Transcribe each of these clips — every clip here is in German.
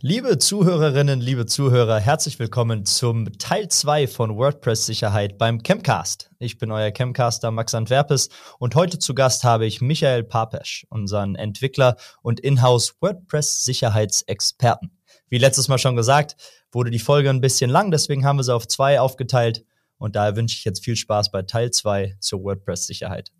Liebe Zuhörerinnen, liebe Zuhörer, herzlich willkommen zum Teil 2 von WordPress Sicherheit beim Chemcast. Ich bin euer Chemcaster Max Antwerpes und heute zu Gast habe ich Michael Papesch, unseren Entwickler und Inhouse WordPress Sicherheitsexperten. Wie letztes Mal schon gesagt, wurde die Folge ein bisschen lang, deswegen haben wir sie auf zwei aufgeteilt und daher wünsche ich jetzt viel Spaß bei Teil 2 zur WordPress Sicherheit.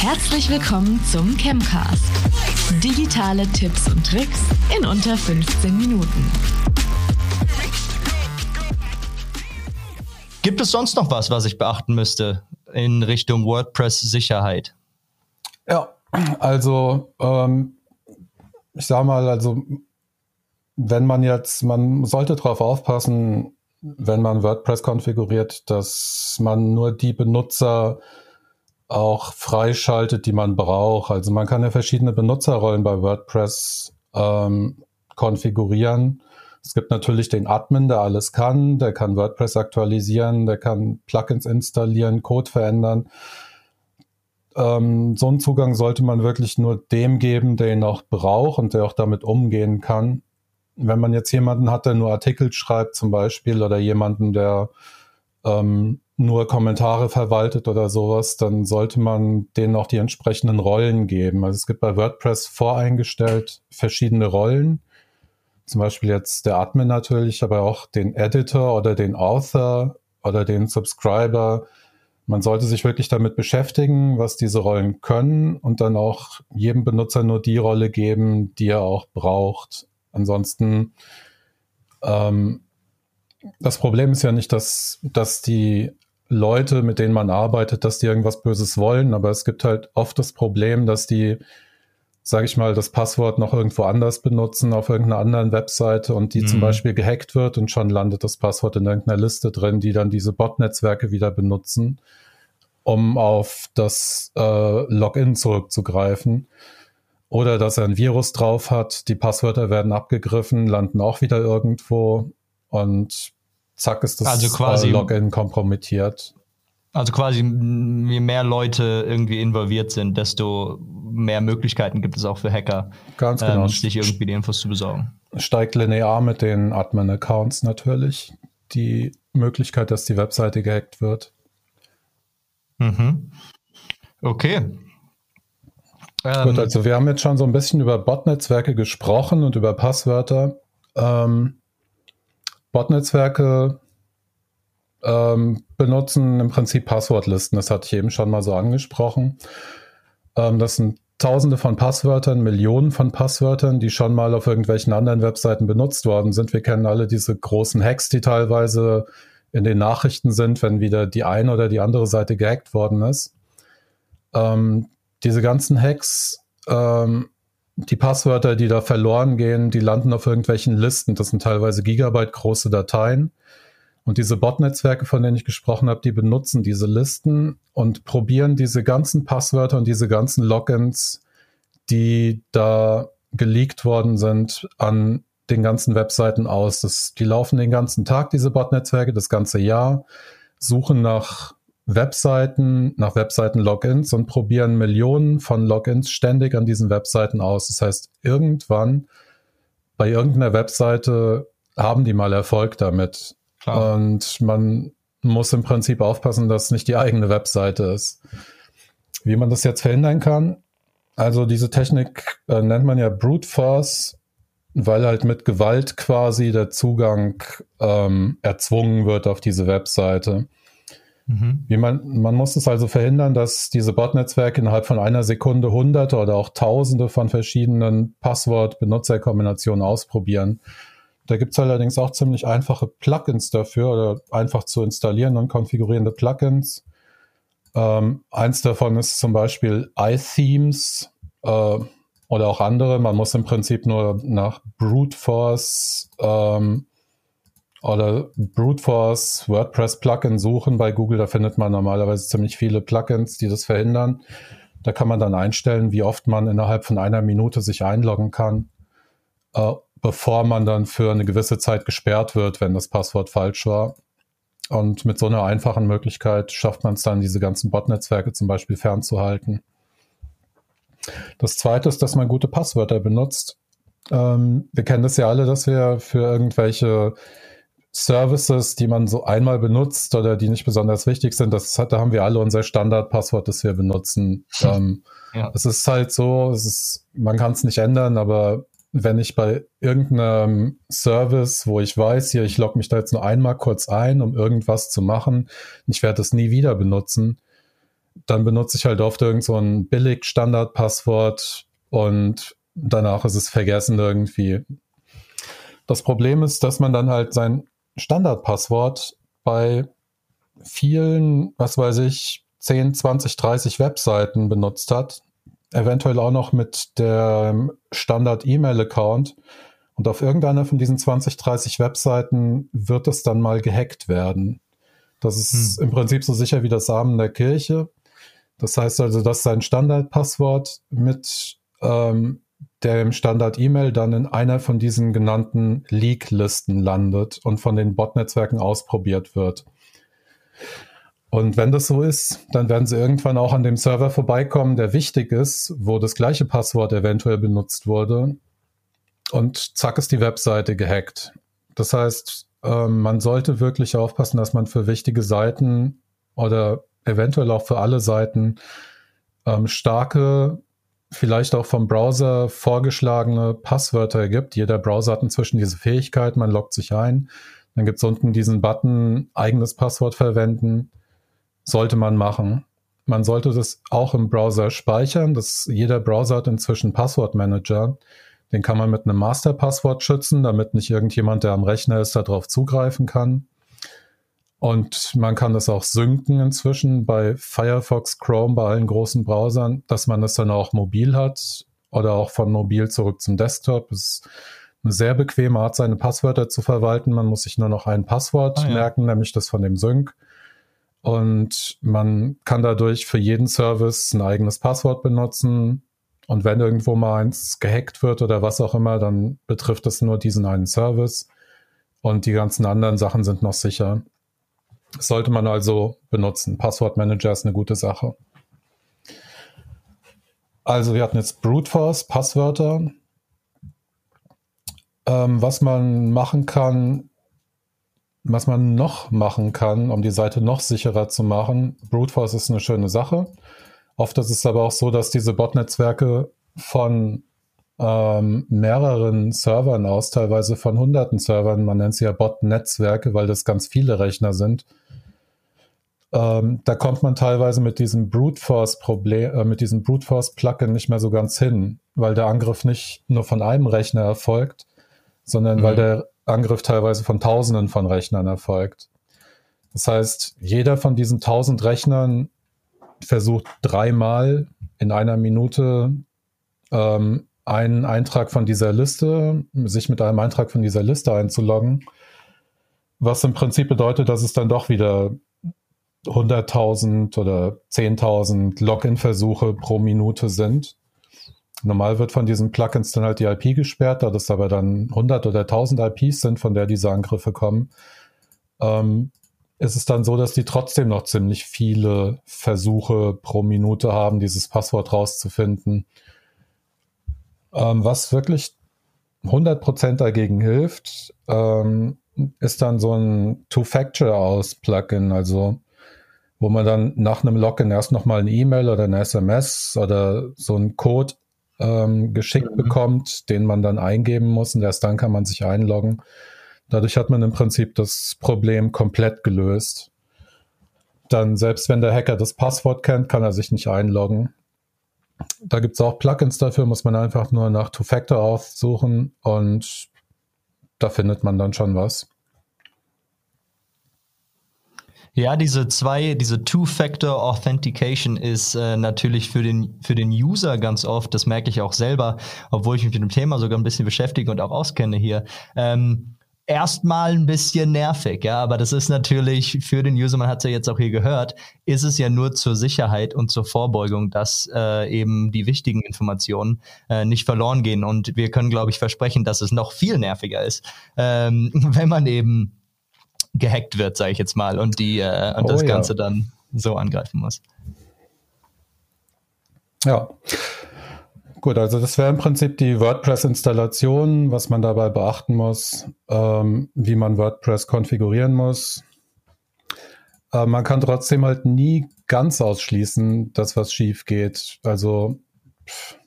Herzlich willkommen zum Chemcast. Digitale Tipps und Tricks in unter 15 Minuten. Gibt es sonst noch was, was ich beachten müsste in Richtung WordPress-Sicherheit? Ja, also ähm, ich sag mal, also wenn man jetzt, man sollte darauf aufpassen, wenn man WordPress konfiguriert, dass man nur die Benutzer auch freischaltet, die man braucht. Also man kann ja verschiedene Benutzerrollen bei WordPress ähm, konfigurieren. Es gibt natürlich den Admin, der alles kann, der kann WordPress aktualisieren, der kann Plugins installieren, Code verändern. Ähm, so einen Zugang sollte man wirklich nur dem geben, der ihn auch braucht und der auch damit umgehen kann. Wenn man jetzt jemanden hat, der nur Artikel schreibt zum Beispiel oder jemanden, der ähm, nur Kommentare verwaltet oder sowas, dann sollte man denen auch die entsprechenden Rollen geben. Also es gibt bei WordPress voreingestellt verschiedene Rollen. Zum Beispiel jetzt der Admin natürlich, aber auch den Editor oder den Author oder den Subscriber. Man sollte sich wirklich damit beschäftigen, was diese Rollen können und dann auch jedem Benutzer nur die Rolle geben, die er auch braucht. Ansonsten ähm, das Problem ist ja nicht, dass, dass die Leute, mit denen man arbeitet, dass die irgendwas Böses wollen, aber es gibt halt oft das Problem, dass die, sage ich mal, das Passwort noch irgendwo anders benutzen, auf irgendeiner anderen Webseite und die mhm. zum Beispiel gehackt wird und schon landet das Passwort in irgendeiner Liste drin, die dann diese Bot-Netzwerke wieder benutzen, um auf das äh, Login zurückzugreifen. Oder dass er ein Virus drauf hat, die Passwörter werden abgegriffen, landen auch wieder irgendwo und zack ist das also quasi, äh, Login kompromittiert. Also quasi, je mehr Leute irgendwie involviert sind, desto mehr Möglichkeiten gibt es auch für Hacker, Ganz genau. ähm, sich irgendwie die Infos zu besorgen. Steigt linear mit den Admin-Accounts natürlich die Möglichkeit, dass die Webseite gehackt wird. Mhm. Okay. Gut, ähm, also wir haben jetzt schon so ein bisschen über Bot-Netzwerke gesprochen und über Passwörter. Ähm, Bot-Netzwerke ähm, benutzen im Prinzip Passwortlisten. Das hatte ich eben schon mal so angesprochen. Ähm, das sind Tausende von Passwörtern, Millionen von Passwörtern, die schon mal auf irgendwelchen anderen Webseiten benutzt worden sind. Wir kennen alle diese großen Hacks, die teilweise in den Nachrichten sind, wenn wieder die eine oder die andere Seite gehackt worden ist. Ähm, diese ganzen Hacks ähm, die Passwörter, die da verloren gehen, die landen auf irgendwelchen Listen. Das sind teilweise Gigabyte große Dateien. Und diese Bot-Netzwerke, von denen ich gesprochen habe, die benutzen diese Listen und probieren diese ganzen Passwörter und diese ganzen Logins, die da geleakt worden sind, an den ganzen Webseiten aus. Das, die laufen den ganzen Tag, diese Bot-Netzwerke, das ganze Jahr, suchen nach Webseiten nach Webseiten-Logins und probieren Millionen von Logins ständig an diesen Webseiten aus. Das heißt, irgendwann bei irgendeiner Webseite haben die mal Erfolg damit. Klar. Und man muss im Prinzip aufpassen, dass es nicht die eigene Webseite ist. Wie man das jetzt verhindern kann, also diese Technik äh, nennt man ja Brute Force, weil halt mit Gewalt quasi der Zugang ähm, erzwungen wird auf diese Webseite. Mhm. Man, man muss es also verhindern, dass diese Bot-Netzwerke innerhalb von einer Sekunde hunderte oder auch tausende von verschiedenen Passwort-Benutzerkombinationen ausprobieren. Da gibt es allerdings auch ziemlich einfache Plugins dafür oder einfach zu installieren und konfigurierende Plugins. Ähm, eins davon ist zum Beispiel iThemes äh, oder auch andere. Man muss im Prinzip nur nach Brute Force ähm, oder Brute Force WordPress Plugin suchen bei Google. Da findet man normalerweise ziemlich viele Plugins, die das verhindern. Da kann man dann einstellen, wie oft man innerhalb von einer Minute sich einloggen kann, äh, bevor man dann für eine gewisse Zeit gesperrt wird, wenn das Passwort falsch war. Und mit so einer einfachen Möglichkeit schafft man es dann, diese ganzen Bot-Netzwerke zum Beispiel fernzuhalten. Das zweite ist, dass man gute Passwörter benutzt. Ähm, wir kennen das ja alle, dass wir für irgendwelche Services, die man so einmal benutzt oder die nicht besonders wichtig sind, das hat, da haben wir alle unser Standardpasswort, das wir benutzen. ähm, ja. Es ist halt so, es ist, man kann es nicht ändern, aber wenn ich bei irgendeinem Service, wo ich weiß, hier, ich logge mich da jetzt nur einmal kurz ein, um irgendwas zu machen, ich werde es nie wieder benutzen, dann benutze ich halt oft irgend so ein billig Standardpasswort und danach ist es vergessen irgendwie. Das Problem ist, dass man dann halt sein Standardpasswort bei vielen, was weiß ich, 10, 20, 30 Webseiten benutzt hat, eventuell auch noch mit der Standard-E-Mail-Account. Und auf irgendeiner von diesen 20, 30 Webseiten wird es dann mal gehackt werden. Das ist hm. im Prinzip so sicher wie das Amen der Kirche. Das heißt also, dass sein Standardpasswort mit ähm, dem Standard-E-Mail dann in einer von diesen genannten Leak-Listen landet und von den Bot-Netzwerken ausprobiert wird. Und wenn das so ist, dann werden sie irgendwann auch an dem Server vorbeikommen, der wichtig ist, wo das gleiche Passwort eventuell benutzt wurde. Und zack ist die Webseite gehackt. Das heißt, ähm, man sollte wirklich aufpassen, dass man für wichtige Seiten oder eventuell auch für alle Seiten ähm, starke, vielleicht auch vom Browser vorgeschlagene Passwörter gibt. Jeder Browser hat inzwischen diese Fähigkeit, man loggt sich ein. Dann gibt es unten diesen Button, eigenes Passwort verwenden sollte man machen. Man sollte das auch im Browser speichern. Das, jeder Browser hat inzwischen Passwortmanager. Den kann man mit einem Masterpasswort schützen, damit nicht irgendjemand, der am Rechner ist, darauf zugreifen kann. Und man kann das auch synken inzwischen bei Firefox, Chrome, bei allen großen Browsern, dass man das dann auch mobil hat oder auch von mobil zurück zum Desktop. Das ist eine sehr bequeme Art, seine Passwörter zu verwalten. Man muss sich nur noch ein Passwort ah, ja. merken, nämlich das von dem Sync. Und man kann dadurch für jeden Service ein eigenes Passwort benutzen. Und wenn irgendwo mal eins gehackt wird oder was auch immer, dann betrifft es nur diesen einen Service. Und die ganzen anderen Sachen sind noch sicher. Sollte man also benutzen. Passwortmanager ist eine gute Sache. Also wir hatten jetzt Brute Force, Passwörter. Ähm, was man machen kann, was man noch machen kann, um die Seite noch sicherer zu machen, Brute Force ist eine schöne Sache. Oft ist es aber auch so, dass diese Bot-Netzwerke von ähm, mehreren Servern aus, teilweise von hunderten Servern, man nennt sie ja Bot-Netzwerke, weil das ganz viele Rechner sind. Ähm, da kommt man teilweise mit diesem Brute Force Problem, äh, mit diesem Brute Force Plugin nicht mehr so ganz hin, weil der Angriff nicht nur von einem Rechner erfolgt, sondern mhm. weil der Angriff teilweise von Tausenden von Rechnern erfolgt. Das heißt, jeder von diesen tausend Rechnern versucht dreimal in einer Minute ähm, einen Eintrag von dieser Liste, sich mit einem Eintrag von dieser Liste einzuloggen, was im Prinzip bedeutet, dass es dann doch wieder 100.000 oder 10.000 Login-Versuche pro Minute sind. Normal wird von diesen Plugins dann halt die IP gesperrt, da das aber dann 100 oder 1000 IPs sind, von der diese Angriffe kommen, ähm, ist es dann so, dass die trotzdem noch ziemlich viele Versuche pro Minute haben, dieses Passwort rauszufinden. Ähm, was wirklich 100% dagegen hilft, ähm, ist dann so ein Two-Factor-Aus-Plugin, also wo man dann nach einem Login erst nochmal eine E-Mail oder eine SMS oder so einen Code ähm, geschickt mhm. bekommt, den man dann eingeben muss und erst dann kann man sich einloggen. Dadurch hat man im Prinzip das Problem komplett gelöst. Dann, selbst wenn der Hacker das Passwort kennt, kann er sich nicht einloggen. Da gibt es auch Plugins dafür, muss man einfach nur nach Two-Factor aufsuchen und da findet man dann schon was. Ja, diese zwei, diese Two-Factor Authentication ist äh, natürlich für den, für den User ganz oft, das merke ich auch selber, obwohl ich mich mit dem Thema sogar ein bisschen beschäftige und auch auskenne hier. Ähm, erstmal ein bisschen nervig, ja, aber das ist natürlich für den User, man hat es ja jetzt auch hier gehört, ist es ja nur zur Sicherheit und zur Vorbeugung, dass äh, eben die wichtigen Informationen äh, nicht verloren gehen. Und wir können, glaube ich, versprechen, dass es noch viel nerviger ist, ähm, wenn man eben gehackt wird, sage ich jetzt mal, und die äh, und oh, das Ganze ja. dann so angreifen muss. Ja. Gut, also das wäre im Prinzip die WordPress-Installation, was man dabei beachten muss, ähm, wie man WordPress konfigurieren muss. Äh, man kann trotzdem halt nie ganz ausschließen, dass was schief geht. Also pff,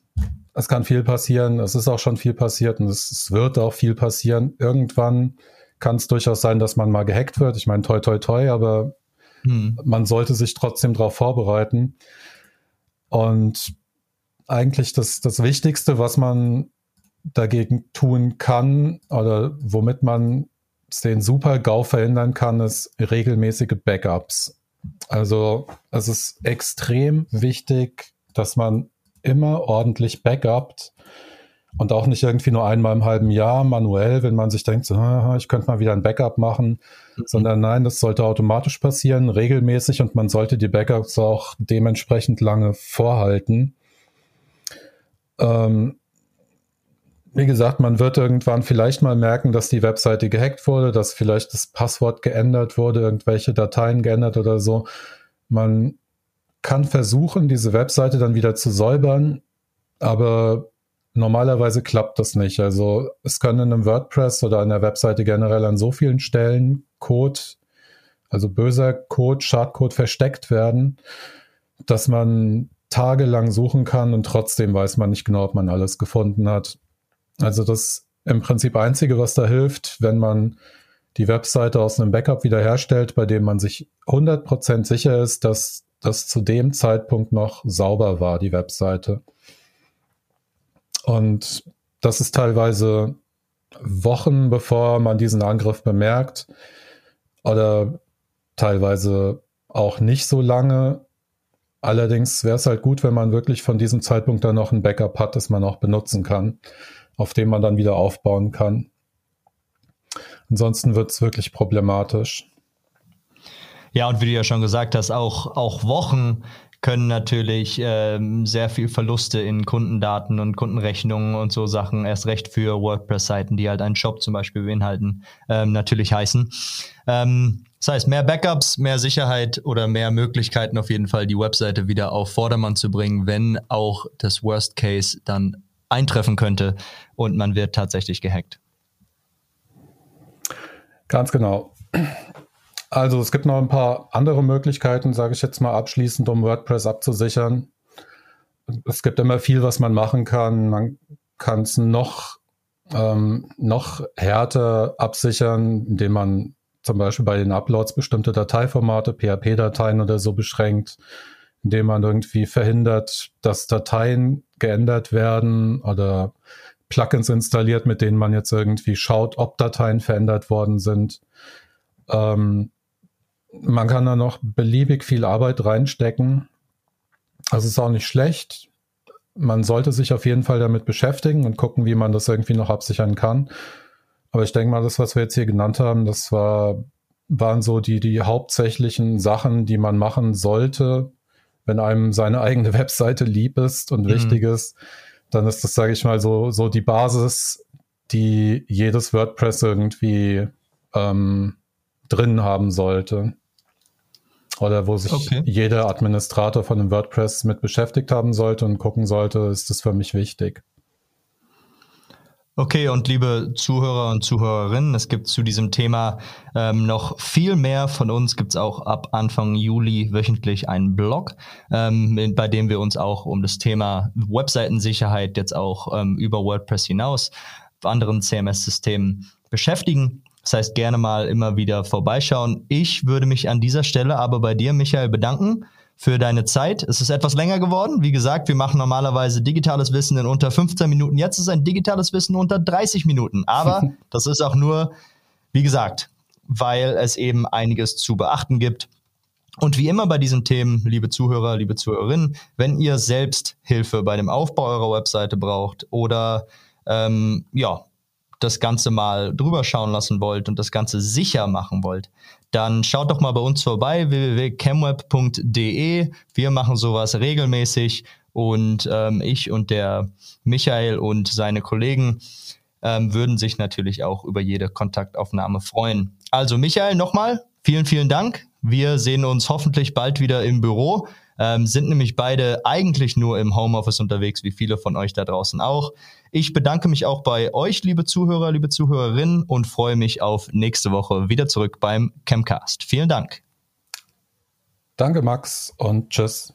es kann viel passieren, es ist auch schon viel passiert und es, es wird auch viel passieren. Irgendwann kann es durchaus sein, dass man mal gehackt wird. Ich meine, toi, toi, toi, aber hm. man sollte sich trotzdem darauf vorbereiten. Und eigentlich das, das Wichtigste, was man dagegen tun kann oder womit man den Super-GAU verhindern kann, ist regelmäßige Backups. Also es ist extrem wichtig, dass man immer ordentlich backupt und auch nicht irgendwie nur einmal im halben Jahr manuell, wenn man sich denkt, so, ich könnte mal wieder ein Backup machen, mhm. sondern nein, das sollte automatisch passieren, regelmäßig und man sollte die Backups auch dementsprechend lange vorhalten. Ähm, wie gesagt, man wird irgendwann vielleicht mal merken, dass die Webseite gehackt wurde, dass vielleicht das Passwort geändert wurde, irgendwelche Dateien geändert oder so. Man kann versuchen, diese Webseite dann wieder zu säubern, aber normalerweise klappt das nicht. Also es kann in einem WordPress oder der Webseite generell an so vielen Stellen Code, also böser Code, Schadcode versteckt werden, dass man tagelang suchen kann und trotzdem weiß man nicht genau, ob man alles gefunden hat. Also das im Prinzip Einzige, was da hilft, wenn man die Webseite aus einem Backup wiederherstellt, bei dem man sich 100% sicher ist, dass das zu dem Zeitpunkt noch sauber war, die Webseite. Und das ist teilweise Wochen bevor man diesen Angriff bemerkt oder teilweise auch nicht so lange. Allerdings wäre es halt gut, wenn man wirklich von diesem Zeitpunkt dann noch ein Backup hat, das man auch benutzen kann, auf dem man dann wieder aufbauen kann. Ansonsten wird es wirklich problematisch. Ja, und wie du ja schon gesagt hast, auch, auch Wochen können natürlich ähm, sehr viel Verluste in Kundendaten und Kundenrechnungen und so Sachen, erst recht für WordPress-Seiten, die halt einen Shop zum Beispiel beinhalten, ähm, natürlich heißen. Ähm, das heißt, mehr Backups, mehr Sicherheit oder mehr Möglichkeiten auf jeden Fall, die Webseite wieder auf Vordermann zu bringen, wenn auch das Worst Case dann eintreffen könnte und man wird tatsächlich gehackt. Ganz genau. Also es gibt noch ein paar andere Möglichkeiten, sage ich jetzt mal abschließend, um WordPress abzusichern. Es gibt immer viel, was man machen kann. Man kann es noch, ähm, noch härter absichern, indem man zum Beispiel bei den Uploads bestimmte Dateiformate, PHP-Dateien oder so beschränkt, indem man irgendwie verhindert, dass Dateien geändert werden oder Plugins installiert, mit denen man jetzt irgendwie schaut, ob Dateien verändert worden sind. Ähm, man kann da noch beliebig viel Arbeit reinstecken. Also ist auch nicht schlecht. Man sollte sich auf jeden Fall damit beschäftigen und gucken, wie man das irgendwie noch absichern kann. Aber ich denke mal, das, was wir jetzt hier genannt haben, das war, waren so die, die hauptsächlichen Sachen, die man machen sollte, wenn einem seine eigene Webseite lieb ist und mhm. wichtig ist. Dann ist das, sage ich mal, so, so die Basis, die jedes WordPress irgendwie ähm, drin haben sollte oder wo sich okay. jeder Administrator von einem WordPress mit beschäftigt haben sollte und gucken sollte, ist das für mich wichtig. Okay, und liebe Zuhörer und Zuhörerinnen, es gibt zu diesem Thema ähm, noch viel mehr von uns. Gibt es auch ab Anfang Juli wöchentlich einen Blog, ähm, bei dem wir uns auch um das Thema Webseitensicherheit jetzt auch ähm, über WordPress hinaus, anderen CMS-Systemen beschäftigen. Das heißt, gerne mal immer wieder vorbeischauen. Ich würde mich an dieser Stelle aber bei dir, Michael, bedanken für deine Zeit. Es ist etwas länger geworden. Wie gesagt, wir machen normalerweise digitales Wissen in unter 15 Minuten. Jetzt ist ein digitales Wissen unter 30 Minuten. Aber das ist auch nur, wie gesagt, weil es eben einiges zu beachten gibt. Und wie immer bei diesen Themen, liebe Zuhörer, liebe Zuhörerinnen, wenn ihr selbst Hilfe bei dem Aufbau eurer Webseite braucht oder ähm, ja, das Ganze mal drüber schauen lassen wollt und das Ganze sicher machen wollt, dann schaut doch mal bei uns vorbei, www.camweb.de. Wir machen sowas regelmäßig und ähm, ich und der Michael und seine Kollegen ähm, würden sich natürlich auch über jede Kontaktaufnahme freuen. Also Michael, nochmal, vielen, vielen Dank. Wir sehen uns hoffentlich bald wieder im Büro. Ähm, sind nämlich beide eigentlich nur im Homeoffice unterwegs, wie viele von euch da draußen auch. Ich bedanke mich auch bei euch, liebe Zuhörer, liebe Zuhörerinnen und freue mich auf nächste Woche wieder zurück beim Chemcast. Vielen Dank. Danke, Max, und tschüss.